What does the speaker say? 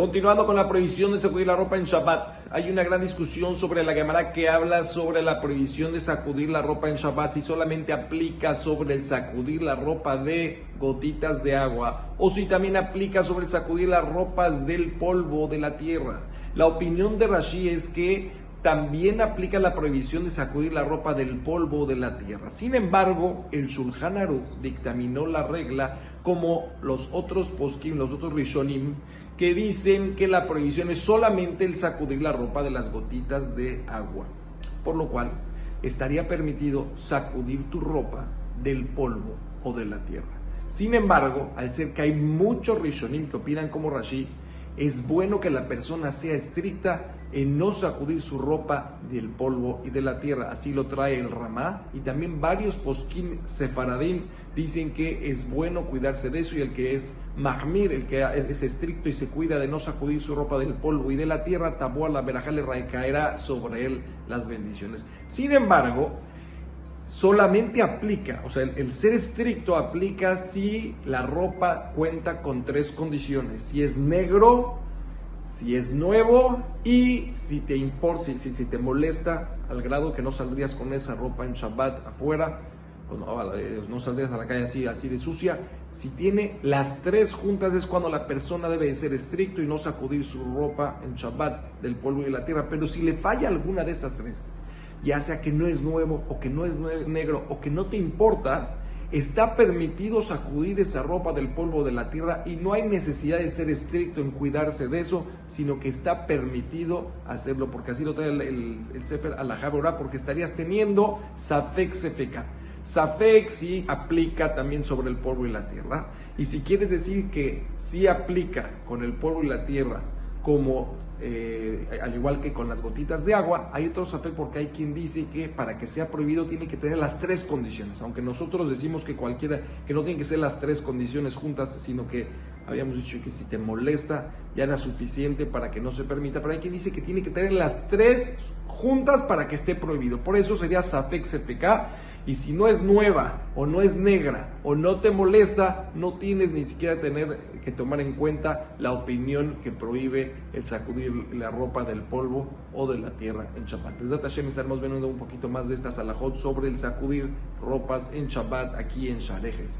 Continuando con la prohibición de sacudir la ropa en Shabbat, hay una gran discusión sobre la Gemara que habla sobre la prohibición de sacudir la ropa en Shabbat si solamente aplica sobre el sacudir la ropa de gotitas de agua o si también aplica sobre el sacudir las ropas del polvo de la tierra. La opinión de Rashi es que también aplica la prohibición de sacudir la ropa del polvo de la tierra. Sin embargo, el Shulchan Aruch dictaminó la regla como los otros poskim, los otros rishonim, que dicen que la prohibición es solamente el sacudir la ropa de las gotitas de agua. Por lo cual, estaría permitido sacudir tu ropa del polvo o de la tierra. Sin embargo, al ser que hay muchos rishonim que opinan como Rashi, es bueno que la persona sea estricta en no sacudir su ropa del polvo y de la tierra. Así lo trae el Ramá. Y también varios poskim sefaradim dicen que es bueno cuidarse de eso. Y el que es mahmir, el que es estricto y se cuida de no sacudir su ropa del polvo y de la tierra, tabú la verajale caerá sobre él las bendiciones. Sin embargo, solamente aplica, o sea, el, ser estricto aplica si la ropa cuenta con tres condiciones. Si es negro, si es nuevo y si te importa, si, si, te molesta al grado que no saldrías con esa ropa en Shabbat afuera, no, eh, no, saldrías a la calle así, así de sucia. Si tiene las tres juntas es cuando la persona debe ser estricto y no sacudir su ropa en Shabbat del polvo y de la tierra. Pero si le falla alguna de estas tres, ya sea que no es nuevo o que no es negro o que no te importa, Está permitido sacudir esa ropa del polvo de la tierra y no hay necesidad de ser estricto en cuidarse de eso, sino que está permitido hacerlo, porque así lo trae el, el, Sefer al porque estarías teniendo Safek Sefeka. Safek sí aplica también sobre el polvo y la tierra. Y si quieres decir que sí aplica con el polvo y la tierra como eh, al igual que con las gotitas de agua, hay otro safek porque hay quien dice que para que sea prohibido tiene que tener las tres condiciones, aunque nosotros decimos que cualquiera, que no tienen que ser las tres condiciones juntas, sino que habíamos dicho que si te molesta ya era suficiente para que no se permita, pero hay quien dice que tiene que tener las tres juntas para que esté prohibido, por eso sería safek CPK y si no es nueva o no es negra o no te molesta, no tienes ni siquiera tener que tomar en cuenta la opinión que prohíbe el sacudir la ropa del polvo o de la tierra en Shabbat. Desde Hashem estaremos viendo un poquito más de estas alajot sobre el sacudir ropas en Shabbat aquí en Sharejes.